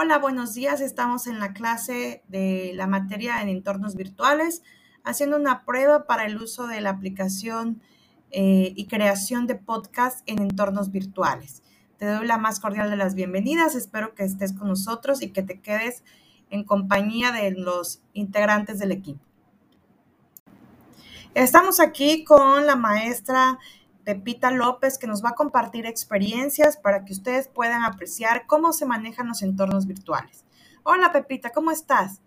Hola, buenos días. Estamos en la clase de la materia en entornos virtuales, haciendo una prueba para el uso de la aplicación eh, y creación de podcast en entornos virtuales. Te doy la más cordial de las bienvenidas. Espero que estés con nosotros y que te quedes en compañía de los integrantes del equipo. Estamos aquí con la maestra Pepita López, que nos va a compartir experiencias para que ustedes puedan apreciar cómo se manejan los entornos virtuales. Hola Pepita, ¿cómo estás?